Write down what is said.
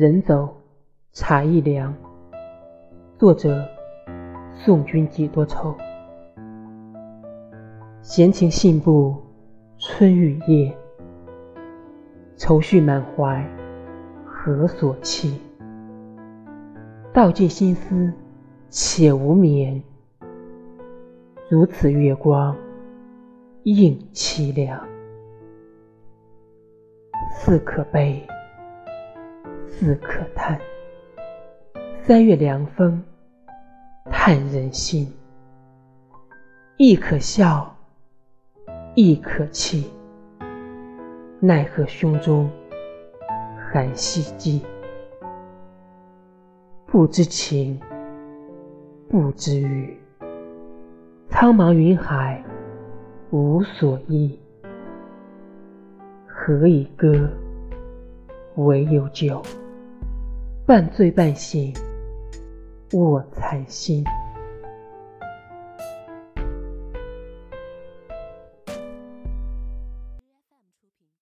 人走茶亦凉。作者：送君几多愁。闲情信步春雨夜，愁绪满怀何所期？道尽心思且无眠，如此月光映凄凉。似可悲，自可叹。三月凉风，叹人心。亦可笑，亦可泣。奈何胸中含希冀？不知情，不知语。苍茫云海，无所依。何以歌？唯有酒。半醉半醒，卧蚕心。